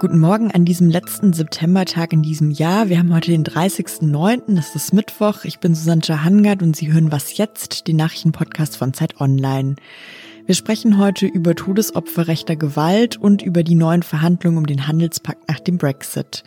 Guten Morgen an diesem letzten Septembertag in diesem Jahr. Wir haben heute den 30.09., das ist Mittwoch. Ich bin Susanne Hangard und Sie hören Was jetzt, den Nachrichtenpodcast von Zeit Online. Wir sprechen heute über Todesopfer rechter Gewalt und über die neuen Verhandlungen um den Handelspakt nach dem Brexit.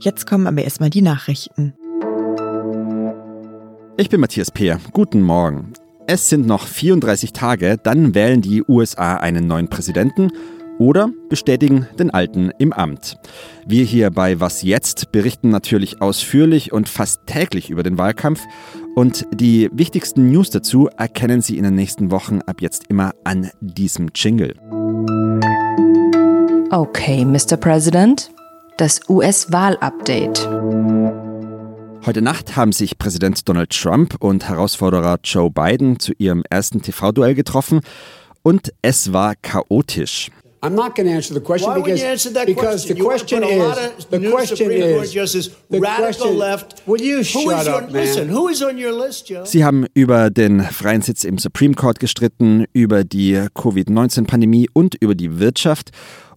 Jetzt kommen aber erstmal die Nachrichten. Ich bin Matthias Peer. Guten Morgen. Es sind noch 34 Tage, dann wählen die USA einen neuen Präsidenten oder bestätigen den alten im Amt. Wir hier bei Was jetzt berichten natürlich ausführlich und fast täglich über den Wahlkampf und die wichtigsten News dazu erkennen Sie in den nächsten Wochen ab jetzt immer an diesem Jingle. Okay, Mr. President, das US-Wahl-Update. Heute Nacht haben sich Präsident Donald Trump und Herausforderer Joe Biden zu ihrem ersten TV-Duell getroffen und es war chaotisch. I'm not going to answer the question Why because, you answer that because question? the question is the question is Justice, the radical question, left. Will you shut up, on, man? Listen, who is on your list, Joe? Sie haben über den freien Sitz im Supreme Court gestritten, über die Covid-19-Pandemie und über die Wirtschaft.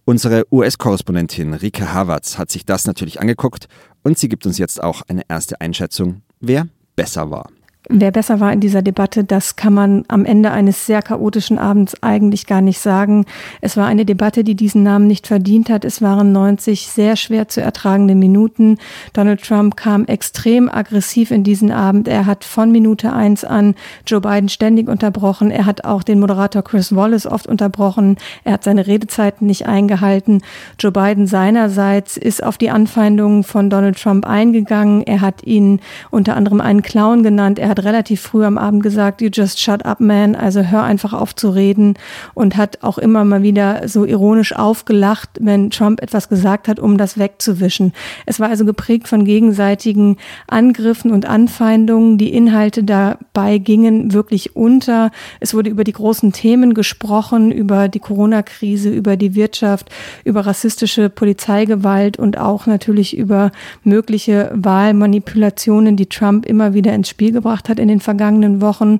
Unsere US-Korrespondentin Rike Havertz hat sich das natürlich angeguckt und sie gibt uns jetzt auch eine erste Einschätzung, wer besser war. Wer besser war in dieser Debatte, das kann man am Ende eines sehr chaotischen Abends eigentlich gar nicht sagen. Es war eine Debatte, die diesen Namen nicht verdient hat. Es waren 90 sehr schwer zu ertragende Minuten. Donald Trump kam extrem aggressiv in diesen Abend. Er hat von Minute eins an Joe Biden ständig unterbrochen. Er hat auch den Moderator Chris Wallace oft unterbrochen. Er hat seine Redezeiten nicht eingehalten. Joe Biden seinerseits ist auf die Anfeindungen von Donald Trump eingegangen. Er hat ihn unter anderem einen Clown genannt. Er hat hat relativ früh am Abend gesagt, you just shut up, man, also hör einfach auf zu reden und hat auch immer mal wieder so ironisch aufgelacht, wenn Trump etwas gesagt hat, um das wegzuwischen. Es war also geprägt von gegenseitigen Angriffen und Anfeindungen. Die Inhalte dabei gingen wirklich unter. Es wurde über die großen Themen gesprochen, über die Corona-Krise, über die Wirtschaft, über rassistische Polizeigewalt und auch natürlich über mögliche Wahlmanipulationen, die Trump immer wieder ins Spiel gebracht hat in den vergangenen Wochen.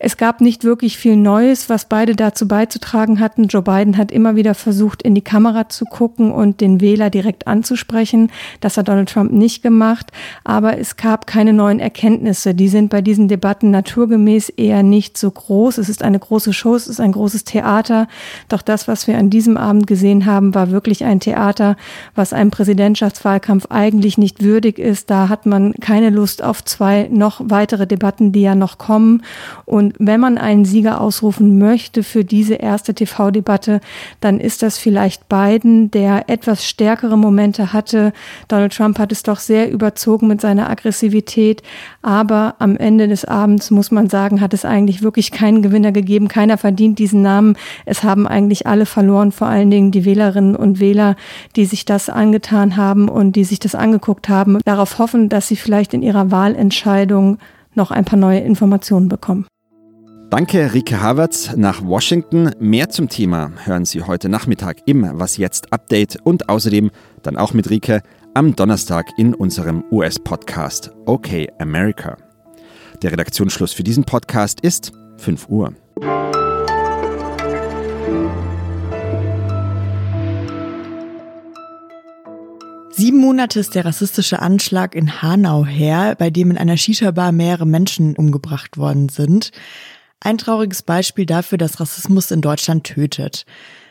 Es gab nicht wirklich viel Neues, was beide dazu beizutragen hatten. Joe Biden hat immer wieder versucht, in die Kamera zu gucken und den Wähler direkt anzusprechen. Das hat Donald Trump nicht gemacht. Aber es gab keine neuen Erkenntnisse. Die sind bei diesen Debatten naturgemäß eher nicht so groß. Es ist eine große Show, es ist ein großes Theater. Doch das, was wir an diesem Abend gesehen haben, war wirklich ein Theater, was einem Präsidentschaftswahlkampf eigentlich nicht würdig ist. Da hat man keine Lust auf zwei noch weitere Debatten die ja noch kommen. Und wenn man einen Sieger ausrufen möchte für diese erste TV-Debatte, dann ist das vielleicht Biden, der etwas stärkere Momente hatte. Donald Trump hat es doch sehr überzogen mit seiner Aggressivität. Aber am Ende des Abends muss man sagen, hat es eigentlich wirklich keinen Gewinner gegeben. Keiner verdient diesen Namen. Es haben eigentlich alle verloren, vor allen Dingen die Wählerinnen und Wähler, die sich das angetan haben und die sich das angeguckt haben, darauf hoffen, dass sie vielleicht in ihrer Wahlentscheidung noch ein paar neue Informationen bekommen. Danke, Rike Havertz nach Washington. Mehr zum Thema hören Sie heute Nachmittag im Was jetzt Update und außerdem dann auch mit Rike am Donnerstag in unserem US-Podcast OK America. Der Redaktionsschluss für diesen Podcast ist 5 Uhr. Sieben Monate ist der rassistische Anschlag in Hanau her, bei dem in einer Shisha-Bar mehrere Menschen umgebracht worden sind. Ein trauriges Beispiel dafür, dass Rassismus in Deutschland tötet.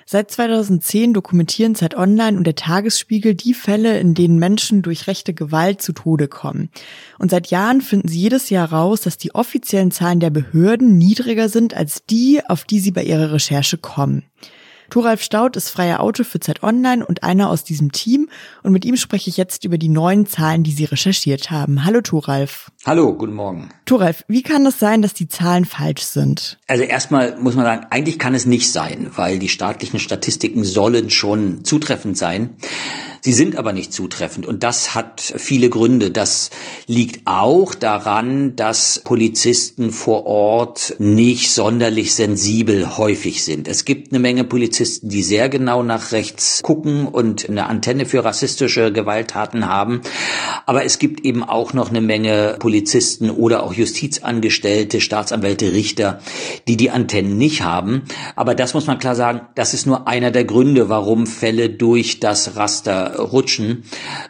Seit 2010 dokumentieren Zeit Online und der Tagesspiegel die Fälle, in denen Menschen durch rechte Gewalt zu Tode kommen. Und seit Jahren finden sie jedes Jahr raus, dass die offiziellen Zahlen der Behörden niedriger sind als die, auf die sie bei ihrer Recherche kommen. Thoralf Staud ist freier Autor für Zeit Online und einer aus diesem Team. Und mit ihm spreche ich jetzt über die neuen Zahlen, die Sie recherchiert haben. Hallo Thoralf. Hallo, guten Morgen. Thoralf, wie kann es sein, dass die Zahlen falsch sind? Also erstmal muss man sagen, eigentlich kann es nicht sein, weil die staatlichen Statistiken sollen schon zutreffend sein. Sie sind aber nicht zutreffend und das hat viele Gründe. Das liegt auch daran, dass Polizisten vor Ort nicht sonderlich sensibel häufig sind. Es gibt eine Menge Polizisten, die sehr genau nach rechts gucken und eine Antenne für rassistische Gewalttaten haben. Aber es gibt eben auch noch eine Menge Polizisten oder auch Justizangestellte, Staatsanwälte, Richter, die die Antennen nicht haben. Aber das muss man klar sagen, das ist nur einer der Gründe, warum Fälle durch das Raster rutschen.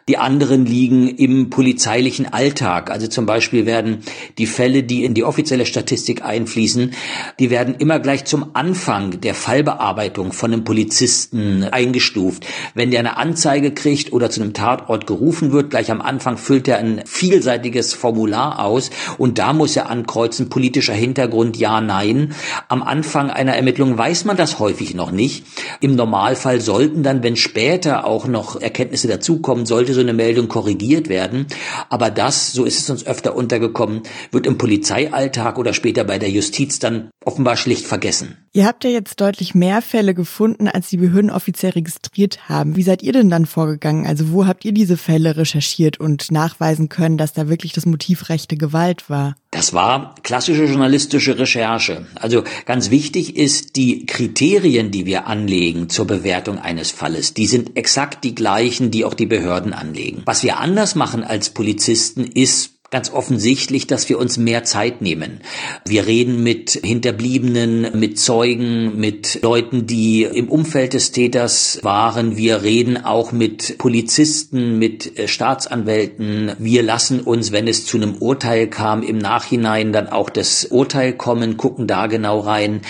Die anderen liegen im polizeilichen Alltag. Also zum Beispiel werden die Fälle, die in die offizielle Statistik einfließen, die werden immer gleich zum Anfang der Fallbearbeitung von einem Polizisten eingestuft. Wenn der eine Anzeige kriegt oder zu einem Tatort gerufen wird, gleich am Anfang füllt er ein vielseitiges Formular aus und da muss er ankreuzen, politischer Hintergrund, ja, nein. Am Anfang einer Ermittlung weiß man das häufig noch nicht. Im Normalfall sollten dann, wenn später auch noch Erkenntnisse dazukommen, sollte so eine Meldung korrigiert werden. Aber das, so ist es uns öfter untergekommen, wird im Polizeialltag oder später bei der Justiz dann offenbar schlicht vergessen. Ihr habt ja jetzt deutlich mehr Fälle gefunden, als die Behörden offiziell registriert haben. Wie seid ihr denn dann vorgegangen? Also wo habt ihr diese Fälle recherchiert und nachweisen können, dass da wirklich das Motiv rechte Gewalt war? Das war klassische journalistische Recherche. Also ganz wichtig ist, die Kriterien, die wir anlegen zur Bewertung eines Falles, die sind exakt die gleichen, die auch die Behörden anlegen. Was wir anders machen als Polizisten ist, ganz offensichtlich, dass wir uns mehr Zeit nehmen. Wir reden mit Hinterbliebenen, mit Zeugen, mit Leuten, die im Umfeld des Täters waren. Wir reden auch mit Polizisten, mit äh, Staatsanwälten. Wir lassen uns, wenn es zu einem Urteil kam, im Nachhinein dann auch das Urteil kommen, gucken da genau rein.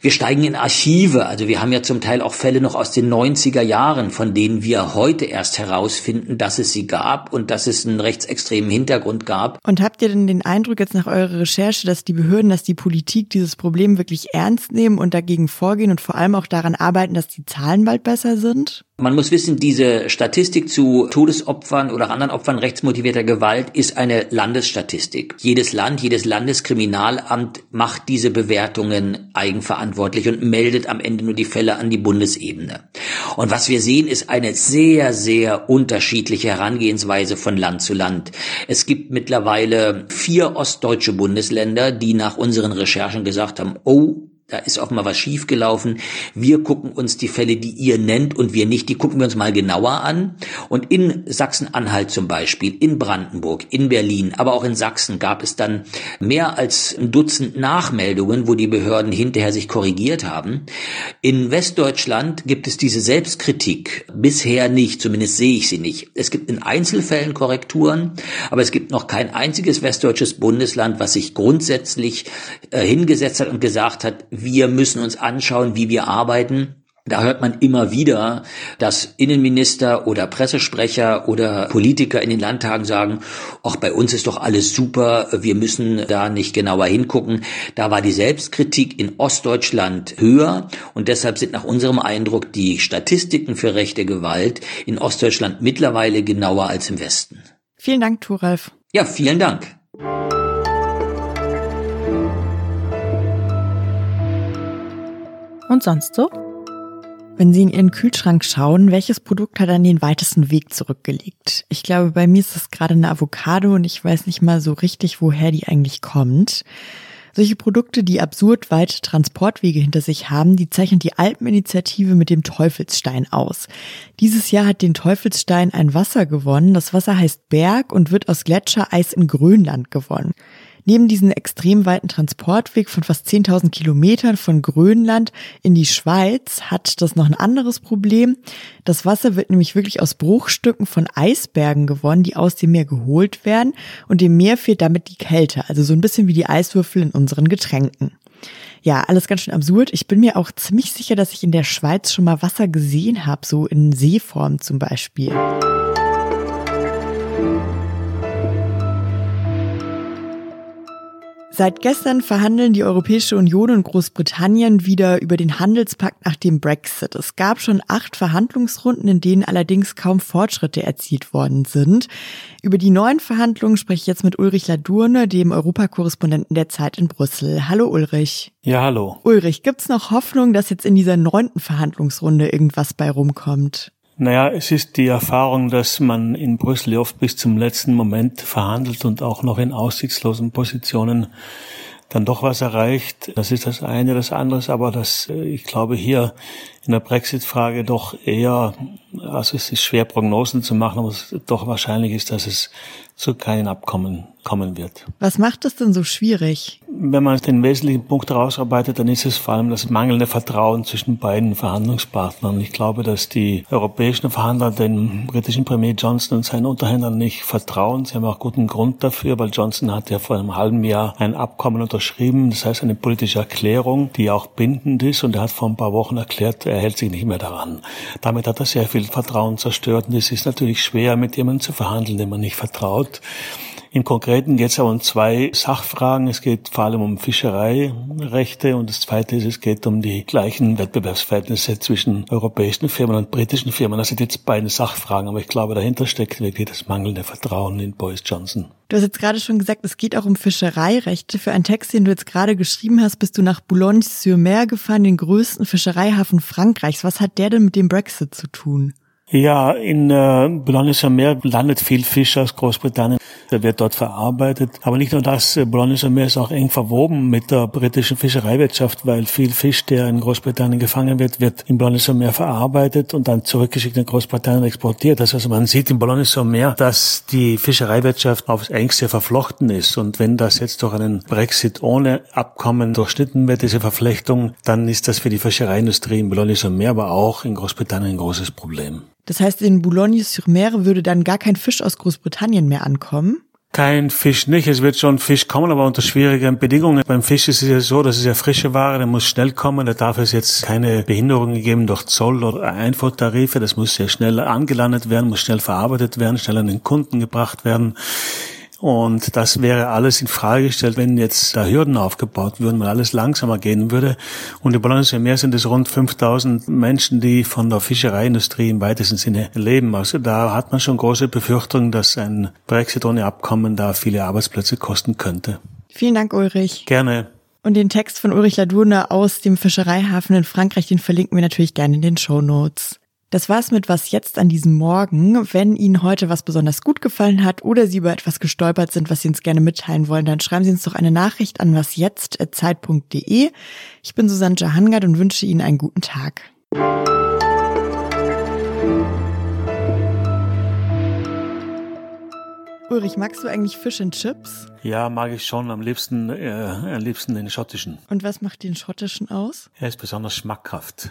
Wir steigen in Archive, also wir haben ja zum Teil auch Fälle noch aus den 90er Jahren, von denen wir heute erst herausfinden, dass es sie gab und dass es einen rechtsextremen Hintergrund gab. Und habt ihr denn den Eindruck jetzt nach eurer Recherche, dass die Behörden, dass die Politik dieses Problem wirklich ernst nehmen und dagegen vorgehen und vor allem auch daran arbeiten, dass die Zahlen bald besser sind? Man muss wissen, diese Statistik zu Todesopfern oder anderen Opfern rechtsmotivierter Gewalt ist eine Landesstatistik. Jedes Land, jedes Landeskriminalamt macht diese Bewertungen eigenverantwortlich und meldet am Ende nur die Fälle an die Bundesebene. Und was wir sehen, ist eine sehr, sehr unterschiedliche Herangehensweise von Land zu Land. Es gibt mittlerweile vier ostdeutsche Bundesländer, die nach unseren Recherchen gesagt haben, oh, da ist offenbar was schiefgelaufen. Wir gucken uns die Fälle, die ihr nennt und wir nicht, die gucken wir uns mal genauer an. Und in Sachsen-Anhalt zum Beispiel, in Brandenburg, in Berlin, aber auch in Sachsen gab es dann mehr als ein Dutzend Nachmeldungen, wo die Behörden hinterher sich korrigiert haben. In Westdeutschland gibt es diese Selbstkritik bisher nicht, zumindest sehe ich sie nicht. Es gibt in Einzelfällen Korrekturen, aber es gibt noch kein einziges westdeutsches Bundesland, was sich grundsätzlich äh, hingesetzt hat und gesagt hat, wir müssen uns anschauen, wie wir arbeiten. Da hört man immer wieder, dass Innenminister oder Pressesprecher oder Politiker in den Landtagen sagen, ach, bei uns ist doch alles super, wir müssen da nicht genauer hingucken. Da war die Selbstkritik in Ostdeutschland höher und deshalb sind nach unserem Eindruck die Statistiken für rechte Gewalt in Ostdeutschland mittlerweile genauer als im Westen. Vielen Dank, Thoralf. Ja, vielen Dank. Und sonst so? Wenn Sie in Ihren Kühlschrank schauen, welches Produkt hat dann den weitesten Weg zurückgelegt? Ich glaube, bei mir ist es gerade eine Avocado und ich weiß nicht mal so richtig, woher die eigentlich kommt. Solche Produkte, die absurd weite Transportwege hinter sich haben, die zeichnet die Alpeninitiative mit dem Teufelsstein aus. Dieses Jahr hat den Teufelsstein ein Wasser gewonnen. Das Wasser heißt Berg und wird aus Gletschereis in Grönland gewonnen. Neben diesem extrem weiten Transportweg von fast 10.000 Kilometern von Grönland in die Schweiz hat das noch ein anderes Problem. Das Wasser wird nämlich wirklich aus Bruchstücken von Eisbergen gewonnen, die aus dem Meer geholt werden und dem Meer fehlt damit die Kälte, also so ein bisschen wie die Eiswürfel in unseren Getränken. Ja, alles ganz schön absurd. Ich bin mir auch ziemlich sicher, dass ich in der Schweiz schon mal Wasser gesehen habe, so in Seeform zum Beispiel. Seit gestern verhandeln die Europäische Union und Großbritannien wieder über den Handelspakt nach dem Brexit. Es gab schon acht Verhandlungsrunden, in denen allerdings kaum Fortschritte erzielt worden sind. Über die neuen Verhandlungen spreche ich jetzt mit Ulrich Ladurne, dem Europakorrespondenten der Zeit in Brüssel. Hallo Ulrich. Ja, hallo. Ulrich, gibt's noch Hoffnung, dass jetzt in dieser neunten Verhandlungsrunde irgendwas bei rumkommt? Naja, es ist die Erfahrung, dass man in Brüssel oft bis zum letzten Moment verhandelt und auch noch in aussichtslosen Positionen dann doch was erreicht. Das ist das eine, das andere aber, dass äh, ich glaube hier in der Brexit-Frage doch eher, also es ist schwer Prognosen zu machen, aber es doch wahrscheinlich ist, dass es zu keinen Abkommen kommen wird. Was macht es denn so schwierig? Wenn man den wesentlichen Punkt herausarbeitet, dann ist es vor allem das mangelnde Vertrauen zwischen beiden Verhandlungspartnern. Ich glaube, dass die europäischen Verhandler den britischen Premier Johnson und seinen Unterhändlern nicht vertrauen. Sie haben auch guten Grund dafür, weil Johnson hat ja vor einem halben Jahr ein Abkommen unterschrieben, das heißt eine politische Erklärung, die auch bindend ist und er hat vor ein paar Wochen erklärt, er hält sich nicht mehr daran. Damit hat er sehr viel Vertrauen zerstört und es ist natürlich schwer, mit jemandem zu verhandeln, dem man nicht vertraut. Im Konkreten geht es aber um zwei Sachfragen. Es geht vor allem um Fischereirechte und das Zweite ist, es geht um die gleichen Wettbewerbsverhältnisse zwischen europäischen Firmen und britischen Firmen. Das sind jetzt beide Sachfragen, aber ich glaube, dahinter steckt wirklich das mangelnde Vertrauen in Boris Johnson. Du hast jetzt gerade schon gesagt, es geht auch um Fischereirechte. Für einen Text, den du jetzt gerade geschrieben hast, bist du nach Boulogne-sur-Mer gefahren, den größten Fischereihafen Frankreichs. Was hat der denn mit dem Brexit zu tun? Ja, in äh, Boulogne-sur-Mer landet viel Fisch aus Großbritannien. Der wird dort verarbeitet. Aber nicht nur das, äh, Boulogne-sur-Mer ist auch eng verwoben mit der britischen Fischereiwirtschaft, weil viel Fisch, der in Großbritannien gefangen wird, wird in Boulogne-sur-Mer verarbeitet und dann zurückgeschickt in Großbritannien exportiert. Das heißt, man sieht in Boulogne-sur-Mer, dass die Fischereiwirtschaft aufs engste verflochten ist. Und wenn das jetzt durch einen Brexit ohne Abkommen durchschnitten wird, diese Verflechtung, dann ist das für die Fischereiindustrie in Boulogne-sur-Mer, aber auch in Großbritannien ein großes Problem. Das heißt, in Boulogne-sur-Mer würde dann gar kein Fisch aus Großbritannien mehr ankommen? Kein Fisch nicht. Es wird schon Fisch kommen, aber unter schwierigen Bedingungen. Beim Fisch ist es ja so, das ist ja frische Ware, der muss schnell kommen. Da darf es jetzt keine Behinderungen geben durch Zoll oder Einfuhrtarife. Das muss sehr schnell angelandet werden, muss schnell verarbeitet werden, schnell an den Kunden gebracht werden. Und das wäre alles in Frage gestellt, wenn jetzt da Hürden aufgebaut würden, weil alles langsamer gehen würde. Und in Bologna Meer sind es rund 5000 Menschen, die von der Fischereiindustrie im weitesten Sinne leben. Also da hat man schon große Befürchtungen, dass ein Brexit ohne Abkommen da viele Arbeitsplätze kosten könnte. Vielen Dank, Ulrich. Gerne. Und den Text von Ulrich Ladurne aus dem Fischereihafen in Frankreich, den verlinken wir natürlich gerne in den Show Notes. Das war's mit Was jetzt an diesem Morgen. Wenn Ihnen heute was besonders gut gefallen hat oder Sie über etwas gestolpert sind, was Sie uns gerne mitteilen wollen, dann schreiben Sie uns doch eine Nachricht an wasjetzt.zeit.de. Ich bin Susanne Jahangard und wünsche Ihnen einen guten Tag. Ulrich, magst du eigentlich Fish and Chips? Ja, mag ich schon. Am liebsten, äh, am liebsten den schottischen. Und was macht den schottischen aus? Er ist besonders schmackhaft.